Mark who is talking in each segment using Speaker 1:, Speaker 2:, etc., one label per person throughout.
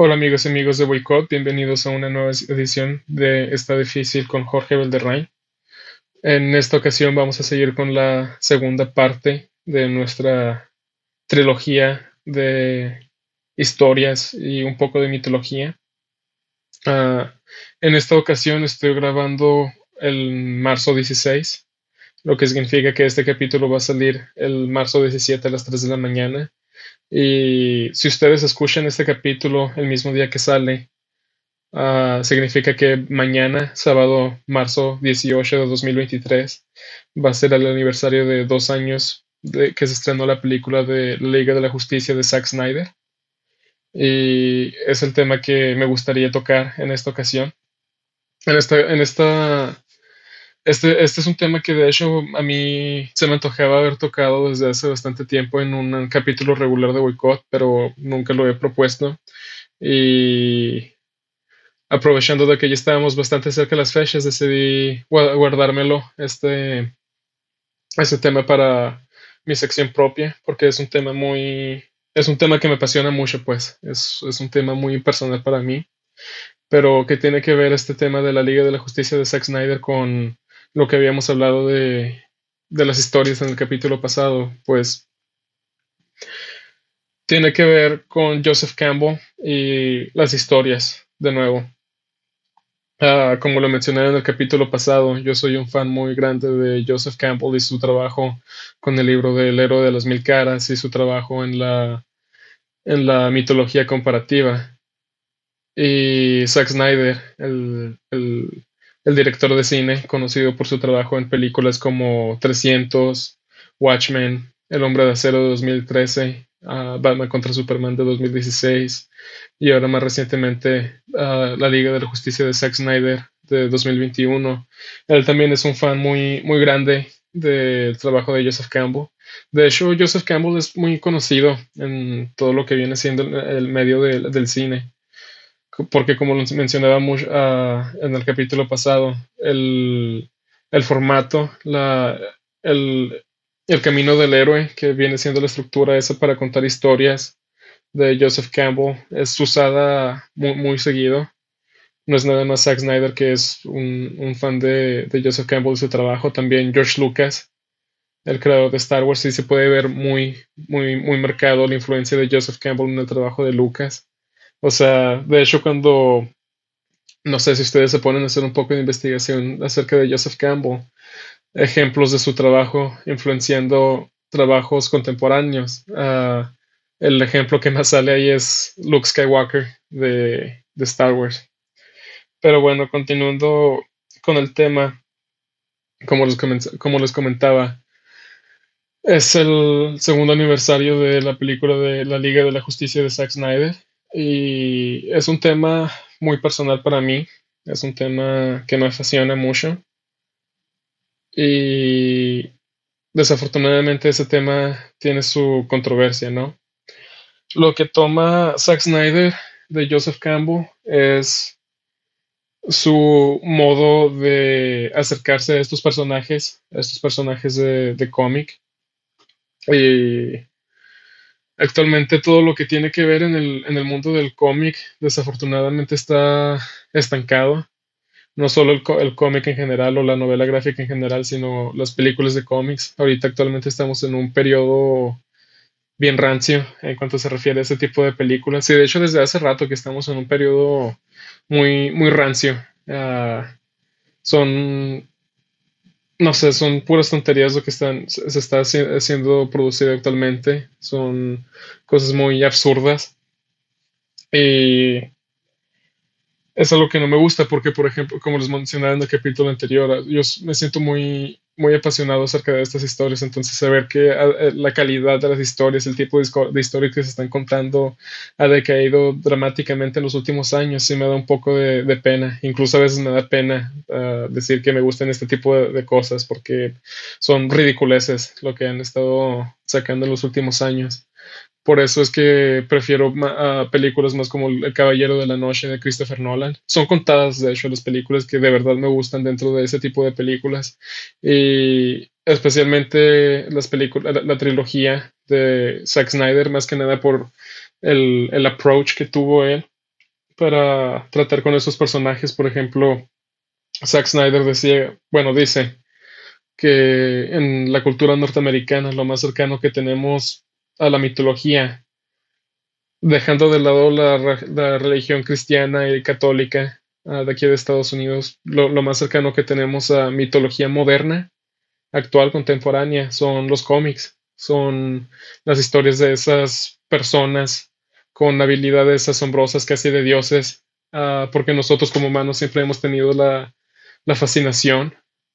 Speaker 1: Hola amigos y amigos de Boycott, bienvenidos a una nueva edición de Está Difícil con Jorge Valderrain. En esta ocasión vamos a seguir con la segunda parte de nuestra trilogía de historias y un poco de mitología. Ah, en esta ocasión estoy grabando el marzo 16, lo que significa que este capítulo va a salir el marzo 17 a las 3 de la mañana y si ustedes escuchan este capítulo el mismo día que sale, uh, significa que mañana, sábado, marzo 18 de 2023, va a ser el aniversario de dos años de que se estrenó la película de Liga de la Justicia de Zack Snyder. Y es el tema que me gustaría tocar en esta ocasión. En esta, en esta este, este es un tema que de hecho a mí se me antojaba haber tocado desde hace bastante tiempo en un capítulo regular de Boycott, pero nunca lo he propuesto. Y aprovechando de que ya estábamos bastante cerca de las fechas, decidí guardármelo este, este tema para mi sección propia, porque es un tema muy, es un tema que me apasiona mucho, pues, es, es un tema muy personal para mí, pero que tiene que ver este tema de la Liga de la Justicia de Zack Snyder con lo que habíamos hablado de, de las historias en el capítulo pasado, pues tiene que ver con Joseph Campbell y las historias, de nuevo. Ah, como lo mencioné en el capítulo pasado, yo soy un fan muy grande de Joseph Campbell y su trabajo con el libro del héroe de las mil caras y su trabajo en la, en la mitología comparativa. Y Zack Snyder, el, el el director de cine, conocido por su trabajo en películas como 300, Watchmen, El hombre de acero de 2013, uh, Batman contra Superman de 2016 y ahora más recientemente uh, La Liga de la Justicia de Zack Snyder de 2021. Él también es un fan muy, muy grande del trabajo de Joseph Campbell. De hecho, Joseph Campbell es muy conocido en todo lo que viene siendo el, medio del cine porque como lo mencionábamos uh, en el capítulo pasado, el, el formato, la, el, el, camino del héroe, que viene siendo la estructura esa para contar historias de Joseph Campbell, es usada muy, muy seguido. No es nada más Zack Snyder, que es un, un fan de, de, Joseph Campbell y su trabajo, también George Lucas, el creador de Star Wars, sí se puede ver muy, muy, muy marcado la influencia de Joseph Campbell en el trabajo de Lucas. O sea, de hecho, cuando no sé si ustedes se ponen a hacer un poco de investigación acerca de Joseph Campbell, ejemplos de su trabajo influenciando trabajos contemporáneos. Uh, el ejemplo que más sale ahí es Luke Skywalker de, de Star Wars. Pero bueno, continuando con el tema, como les, como les comentaba, es el segundo aniversario de la película de la Liga de la Justicia de Zack Snyder y es un tema muy personal para mí, es un tema que me fascina mucho. Y desafortunadamente ese tema tiene su controversia, ¿no? Lo que toma Zack Snyder de Joseph Campbell es su modo de acercarse a estos personajes, a estos personajes de, de cómic. Y Actualmente todo lo que tiene que ver en el, en el mundo del cómic desafortunadamente está estancado. No solo el, el cómic en general o la novela gráfica en general, sino las películas de cómics. Ahorita actualmente estamos en un periodo bien rancio en cuanto se refiere a ese tipo de películas. Y de hecho desde hace rato que estamos en un periodo muy, muy rancio. Uh, son no sé, son puras tonterías lo que están, se está siendo producido actualmente. Son cosas muy absurdas. Y es algo que no me gusta porque, por ejemplo, como les mencionaba en el capítulo anterior, yo me siento muy, muy apasionado acerca de estas historias, entonces saber que eh, la calidad de las historias, el tipo de, historias que se están contando ha decaído dramáticamente en los últimos años, sí me da un poco de, pena, incluso a veces me da pena ah, decir que me gustan este tipo de, cosas porque son ridiculeces lo que han estado sacando en los últimos años. Por eso es que prefiero películas más como El Caballero de la Noche de Christopher Nolan. Son contadas, de hecho, las películas que de verdad me gustan dentro de ese tipo de películas. Y especialmente las películas, la, trilogía de Zack Snyder, más que nada por el, el approach que tuvo él para tratar con esos personajes. Por ejemplo, Zack Snyder decía, bueno, dice que en la cultura norteamericana lo más cercano que tenemos a la mitología, dejando de lado la, religión cristiana y católica ah, de aquí de Estados Unidos, lo, lo, más cercano que tenemos a mitología moderna, actual, contemporánea, son los cómics, son las historias de esas personas con habilidades asombrosas casi de dioses, ah, porque nosotros como humanos siempre hemos tenido la, fascinación,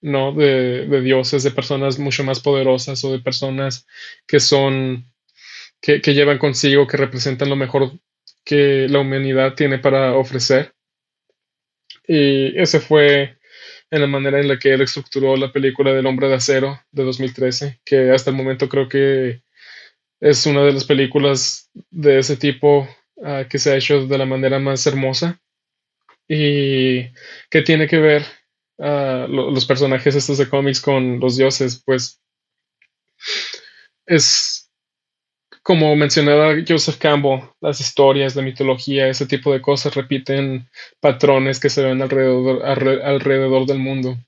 Speaker 1: ¿no? De, dioses, de personas mucho más poderosas o de personas que son, que, llevan consigo, que representan lo mejor que la humanidad tiene para ofrecer. Y ese fue en la manera en la que él estructuró la película del hombre de acero de 2013, que hasta el momento creo que es una de las películas de ese tipo ah, que se ha hecho de la manera más hermosa y que tiene que ver uh, los personajes estos de cómics con los dioses, pues es como mencionaba Joseph Campbell, las historias, la mitología, ese tipo de cosas repiten patrones que se ven alrededor, alrededor del mundo.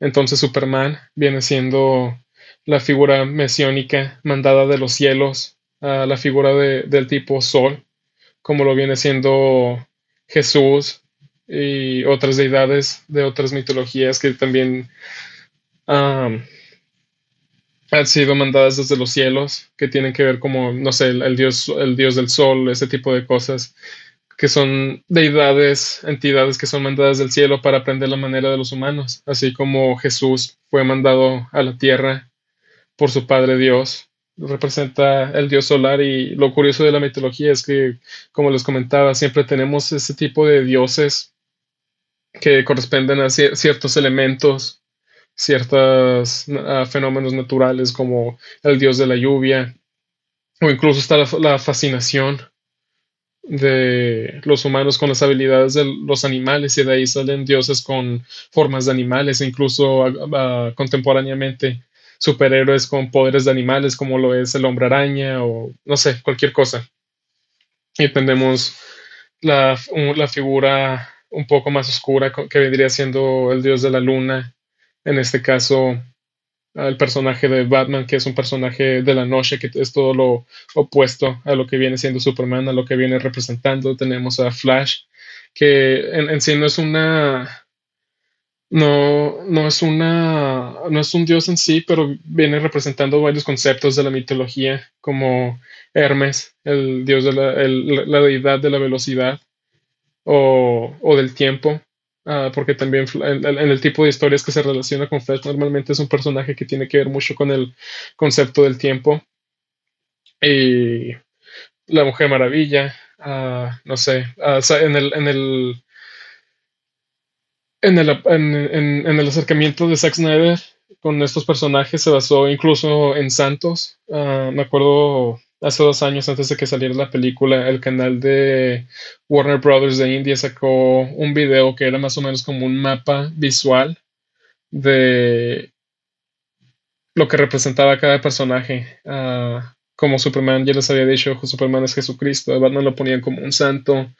Speaker 1: Entonces Superman viene siendo la figura mesiónica mandada de los cielos, la figura del tipo Sol, como lo viene siendo Jesús y otras deidades de otras mitologías que también han sido mandadas desde los cielos, que tienen que ver como, no sé, el, dios, el dios del sol, ese tipo de cosas, que son deidades, entidades que son mandadas del cielo para aprender la manera de los humanos, así como Jesús fue mandado a la tierra por su padre Dios. Representa el dios solar y lo curioso de la mitología es que, como les comentaba, siempre tenemos ese tipo de dioses que corresponden a ciertos elementos, ciertos fenómenos naturales como el dios de la lluvia, o incluso está la, fascinación de los humanos con las habilidades de los animales y de ahí salen dioses con formas de animales, incluso contemporáneamente superhéroes con poderes de animales como lo es el hombre araña o no sé, cualquier cosa. Y tenemos la, la figura un poco más oscura que vendría siendo el dios de la luna, en este caso el personaje de Batman, que es un personaje de la noche, que es todo lo opuesto a lo que viene siendo Superman, a lo que viene representando. Tenemos a Flash, que en sí no es una no, no es una, no es un dios en sí, pero viene representando varios conceptos de la mitología, como Hermes, el dios de la, la deidad de la velocidad o, o del tiempo, ah, porque también en, el tipo de historias que se relaciona con Flash normalmente es un personaje que tiene que ver mucho con el concepto del tiempo. Y la Mujer Maravilla, ah, no sé, ah, en el, en el en el, en, el acercamiento de Zack Snyder con estos personajes se basó incluso en Santos. Me acuerdo hace dos años antes de que saliera la película, el canal de Warner Brothers de India sacó un video que era más o menos como un mapa visual de lo que representaba cada personaje. Ah, como Superman, ya les había dicho, Superman es Jesucristo, Batman lo ponían como un santo,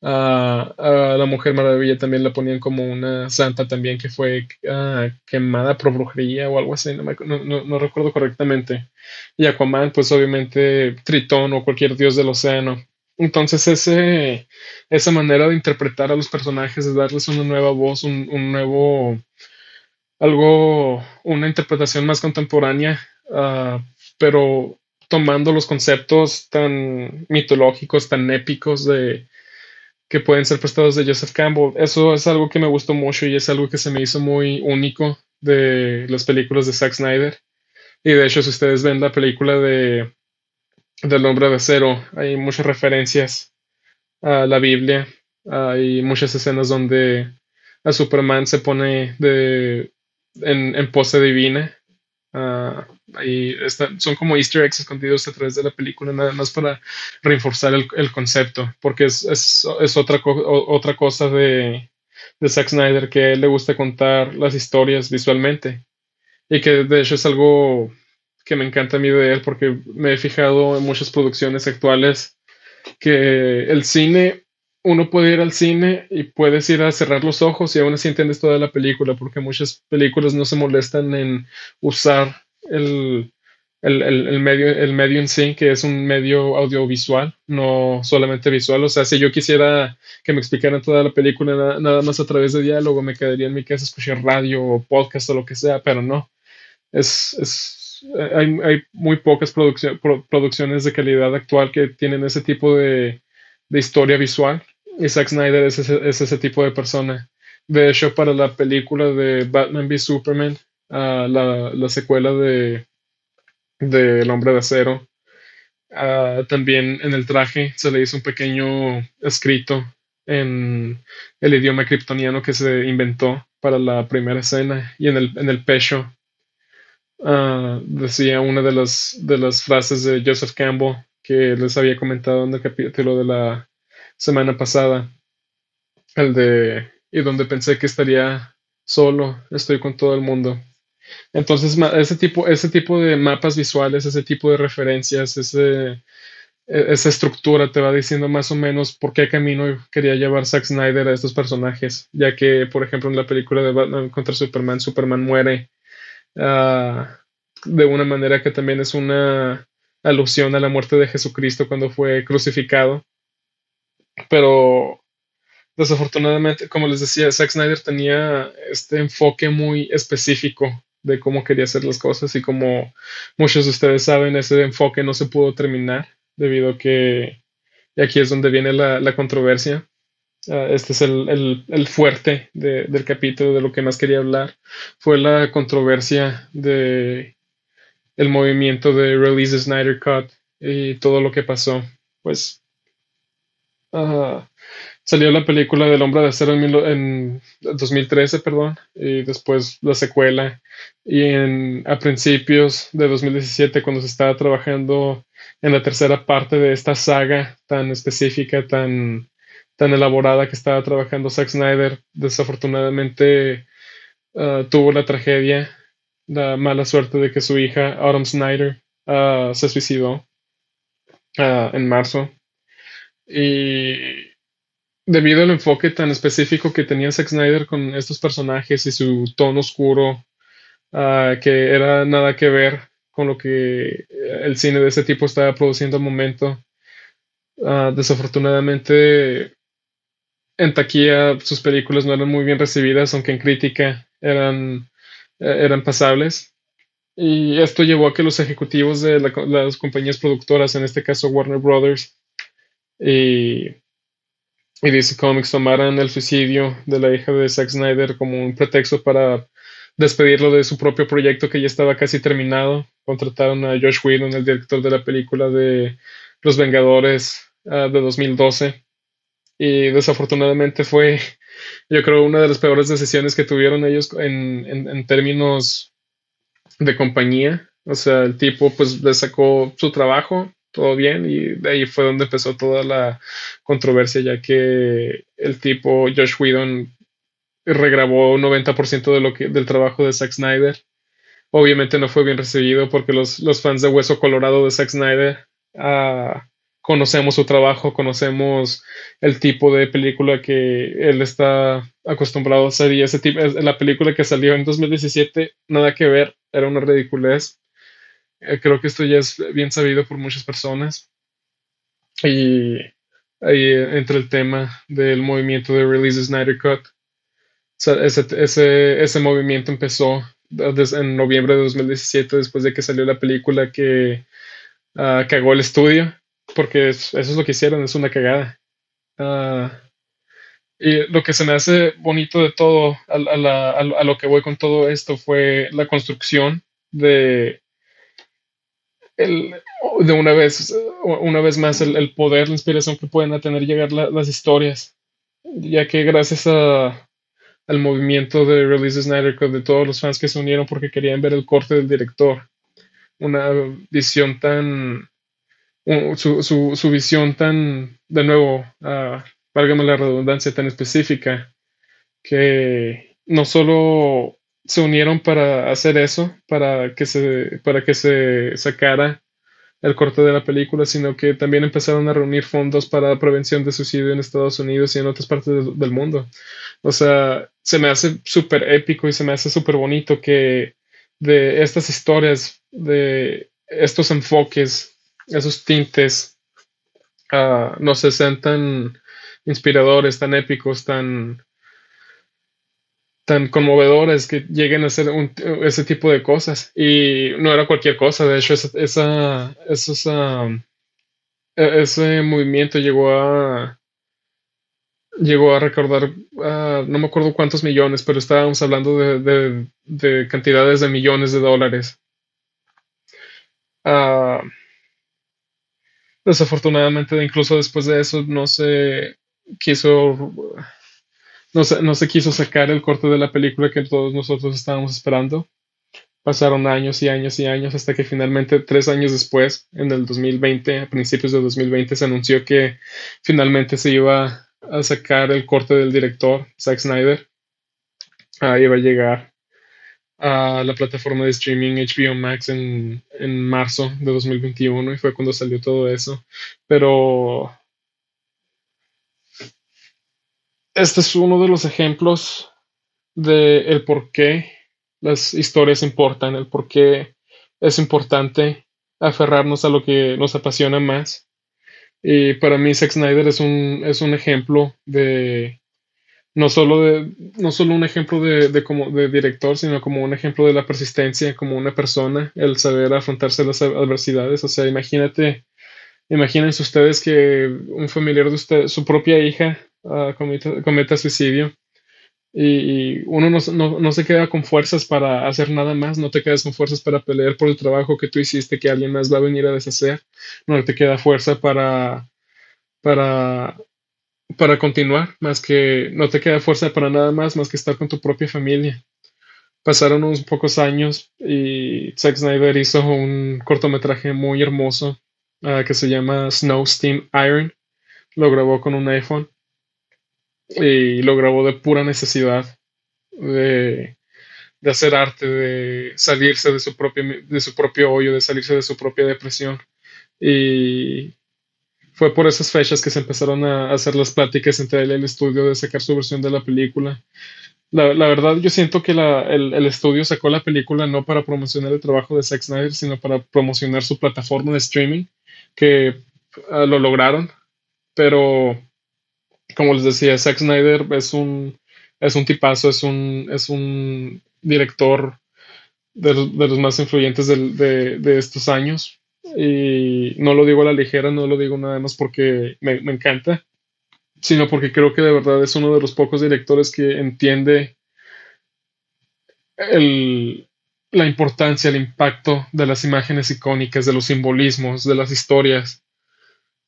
Speaker 1: a, la Mujer Maravilla también la ponían como una santa también que fue ah, quemada por brujería o algo así, no, recuerdo correctamente. Y Aquaman, pues obviamente Tritón o cualquier dios del océano. Entonces ese, esa manera de interpretar a los personajes, de darles una nueva voz, un, un nuevo, algo, una interpretación más contemporánea, uh, pero tomando los conceptos tan mitológicos, tan épicos de que pueden ser prestados de Joseph Campbell. Eso es algo que me gustó mucho y es algo que se me hizo muy único de las películas de Zack Snyder. Y de hecho, si ustedes ven la película de del hombre de acero, hay muchas referencias a la Biblia. Hay muchas escenas donde a Superman se pone de, en, en pose divina. Uh, son como easter eggs escondidos a través de la película, nada más para reforzar el, concepto, porque es, es, otra, otra cosa de, de Zack Snyder que a él le gusta contar las historias visualmente. Y que de hecho es algo que me encanta a mí de él, porque me he fijado en muchas producciones actuales que el cine uno puede ir al cine y puedes ir a cerrar los ojos y aún así entiendes toda la película, porque muchas películas no se molestan en usar el, el, medio, el medio en sí, que es un medio audiovisual, no solamente visual. O sea, si yo quisiera que me explicaran toda la película nada, más a través de diálogo, me quedaría en mi casa escuchar radio o podcast o lo que sea, pero no. Es, es hay, hay, muy pocas producciones de calidad actual que tienen ese tipo de, de historia visual. Y Zack Snyder es ese, es ese, tipo de persona. De hecho, para la película de Batman v Superman, uh, la, la secuela de del hombre de acero. Ah, también en el traje se le hizo un pequeño escrito en el idioma kryptoniano que se inventó para la primera escena y en el, en el pecho ah, decía una de las, de las frases de Joseph Campbell que les había comentado en el capítulo de la semana pasada, el de y donde pensé que estaría solo, estoy con todo el mundo. Entonces, ese tipo, ese tipo de mapas visuales, ese tipo de referencias, e, esa estructura te va diciendo más o menos por qué camino quería llevar Zack Snyder a estos personajes, ya que, por ejemplo, en la película de Batman contra Superman, Superman muere ah, de una manera que también es una alusión a la muerte de Jesucristo cuando fue crucificado. Pero desafortunadamente, como les decía, Zack Snyder tenía este enfoque muy específico de cómo quería hacer las cosas y como muchos de ustedes saben, ese enfoque no se pudo terminar debido a que, y aquí es donde viene la, controversia, ah, este es el, fuerte del capítulo, de lo que más quería hablar, fue la controversia de el movimiento de Release the Snyder Cut y todo lo que pasó. Pues Salió la película del Hombre de Acero en, 2013, perdón, y después la secuela. Y en, a principios de 2017, cuando se estaba trabajando en la tercera parte de esta saga tan específica, tan, tan elaborada que estaba trabajando Zack Snyder, desafortunadamente ah, tuvo la tragedia, la mala suerte de que su hija, Autumn Snyder, ah, se suicidó ah, en marzo. Y debido al enfoque tan específico que tenía Zack Snyder con estos personajes y su tono oscuro, ah, que era nada que ver con lo que el cine de ese tipo estaba produciendo al momento. Desafortunadamente, en taquilla sus películas no eran muy bien recibidas, aunque en crítica eran, eran pasables. Y esto llevó a que los ejecutivos de las compañías productoras, en este caso Warner Brothers, y y DC Comics tomaran el suicidio de la hija de Zack Snyder como un pretexto para despedirlo de su propio proyecto que ya estaba casi terminado. Contrataron a Josh Whedon, el director de la película de Los Vengadores ah, de 2012. Y desafortunadamente fue, yo creo, una de las peores decisiones que tuvieron ellos en, en términos de compañía. O sea, el tipo pues le sacó su trabajo, todo bien y de ahí fue donde empezó toda la controversia ya que el tipo Josh Whedon regrabó 90% de lo que, del trabajo de Zack Snyder. Obviamente no fue bien recibido porque los, los fans de Hueso Colorado de Zack Snyder uh, conocemos su trabajo, conocemos el tipo de película que él está acostumbrado a hacer y ese tipo, la película que salió en 2017, nada que ver, era una ridiculez. Eh, creo que esto ya es bien sabido por muchas personas. Y ahí entra el tema del movimiento de Release Snyder Cut. ese, ese, ese, movimiento empezó en noviembre de 2017, después de que salió la película que ah, cagó el estudio, porque eso es lo que hicieron, es una cagada. Ah, y lo que se me hace bonito de todo, a, a, a, lo que voy con todo esto, fue la construcción de de una vez, una vez más, el, poder, la inspiración que pueden tener llegar las historias, ya que gracias a, al movimiento de Release Snyder Cut de todos los fans que se unieron porque querían ver el corte del director, una visión tan, su, su, su visión tan, de nuevo, uh, válgame la redundancia, tan específica, que no solo se unieron para hacer eso, para que se, para que se sacara el corte de la película, sino que también empezaron a reunir fondos para prevención de suicidio en Estados Unidos y en otras partes del mundo. O sea, se me hace súper épico y se me hace súper bonito que de estas historias, de estos enfoques, esos tintes, uh, no se sean tan inspiradores, tan épicos, tan tan conmovedores que lleguen a hacer ese tipo de cosas. Y no era cualquier cosa, de hecho, esa, esa, e, ese movimiento llegó a llegó a recordar, no me acuerdo cuántos millones, pero estábamos hablando de, de, cantidades de millones de dólares. Ah, desafortunadamente, incluso después de eso, no se quiso no se, no se quiso sacar el corte de la película que todos nosotros estábamos esperando. Pasaron años y años y años hasta que finalmente, tres años después, en el 2020, a principios de 2020, se anunció que finalmente se iba a sacar el corte del director, Zack Snyder. Ah, iba a llegar a la plataforma de streaming HBO Max en, en marzo de 2021 y fue cuando salió todo eso. Pero este es uno de los ejemplos de el por qué las historias importan, el por qué es importante aferrarnos a lo que nos apasiona más. Y para mí Zack Snyder es un, es un ejemplo de no solo de no solo un ejemplo de, como de director, sino como un ejemplo de la persistencia como una persona, el saber afrontarse las adversidades. O sea, imagínate, imagínense ustedes que un familiar de usted, su propia hija, uh, cometa, suicidio. Y, uno no, se queda con fuerzas para hacer nada más, no te quedas con fuerzas para pelear por el trabajo que tú hiciste que alguien más va a venir a deshacer, no te queda fuerza para, para, para continuar, más que no te queda fuerza para nada más, más que estar con tu propia familia. Pasaron unos pocos años y Zack Snyder hizo un cortometraje muy hermoso ah, que se llama Snow Steam Iron. Lo grabó con un iPhone y lo grabó de pura necesidad de, hacer arte, de salirse de su, propio, de su propio hoyo, de salirse de su propia depresión. Y fue por esas fechas que se empezaron a hacer las pláticas entre él y el estudio de sacar su versión de la película. La, verdad, yo siento que el, el, estudio sacó la película no para promocionar el trabajo de Zack Snyder, sino para promocionar su plataforma de streaming, que ah, lo lograron, pero como les decía, Zack Snyder es un, es un tipazo, es un, es un director de los, más influyentes de, de, estos años. Y no lo digo a la ligera, no lo digo nada más porque me, encanta, sino porque creo que de verdad es uno de los pocos directores que entiende el, la importancia, el impacto de las imágenes icónicas, de los simbolismos, de las historias.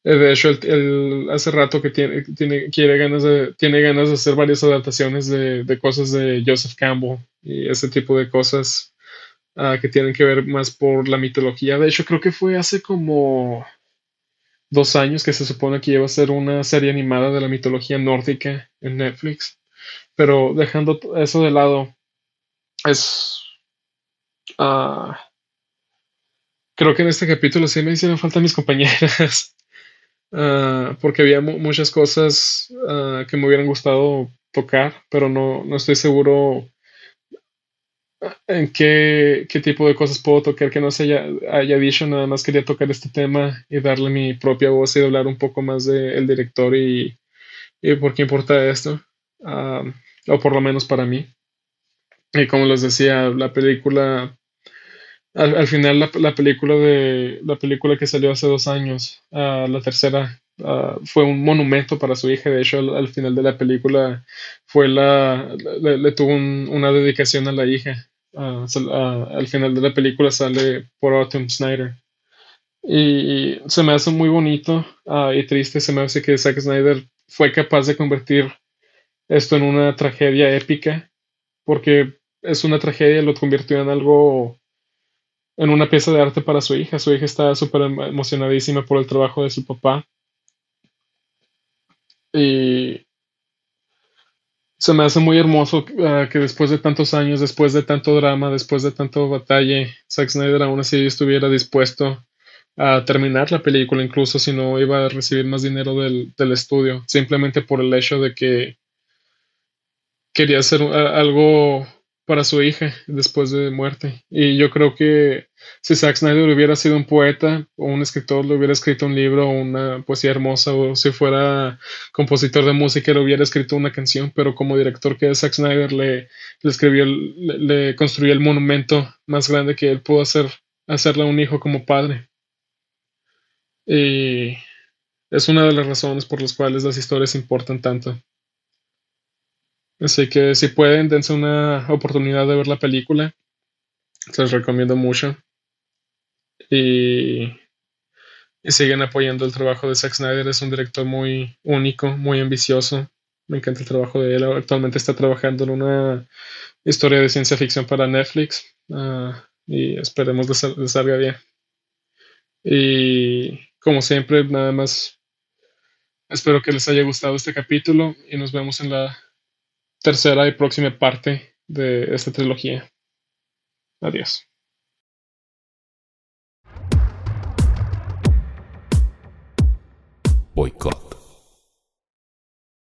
Speaker 1: Eh, de hecho, él, hace rato que tiene, tiene, quiere ganas de, tiene ganas de hacer varias adaptaciones de, de cosas de Joseph Campbell y ese tipo de cosas uh, que tienen que ver más por la mitología. De hecho, creo que fue hace como dos años que se supone que iba a ser una serie animada de la mitología nórdica en Netflix. Pero dejando eso de lado, es... Uh, creo que en este capítulo sí me hicieron falta mis compañeras. Ah, porque había muchas cosas ah, que me hubieran gustado tocar, pero no, no estoy seguro en qué, qué, tipo de cosas puedo tocar que no se haya, dicho. Nada más quería tocar este tema y darle mi propia voz y hablar un poco más del director y, y, por qué importa esto, o por lo menos para mí. Y como les decía, la película al, final la, película de la película que salió hace dos años, uh, la tercera, uh, fue un monumento para su hija. De hecho, al, final de la película fue la le, tuvo una dedicación a la hija. Uh, al final de la película sale por Autumn Snyder. Y, se me hace muy bonito y triste. Se me hace que Zack Snyder fue capaz de convertir esto en una tragedia épica, porque es una tragedia, lo convirtió en algo en una pieza de arte para su hija. Su hija está súper emocionadísima por el trabajo de su papá. Y se me hace muy hermoso ah, que después de tantos años, después de tanto drama, después de tanto batalla, Zack Snyder aún así estuviera dispuesto a terminar la película, incluso si no iba a recibir más dinero del, del estudio, simplemente por el hecho de que quería hacer algo para su hija después de muerte. Y yo creo que si Zack Snyder hubiera sido un poeta o un escritor, le hubiera escrito un libro o una poesía hermosa, o si fuera compositor de música, le hubiera escrito una canción, pero como director que es Zack Snyder, le, escribió, le, construyó el monumento más grande que él pudo hacer, hacerle a un hijo como padre. Y es una de las razones por las cuales las historias importan tanto. Así que si pueden, dense una oportunidad de ver la película. Se los recomiendo mucho. Y, siguen apoyando el trabajo de Zack Snyder. Es un director muy único, muy ambicioso. Me encanta el trabajo de él. Actualmente está trabajando en una historia de ciencia ficción para Netflix. Ah, y esperemos que salga bien. Y como siempre, nada más espero que les haya gustado este capítulo y nos vemos en la tercera y próxima parte de esta trilogía. Adiós.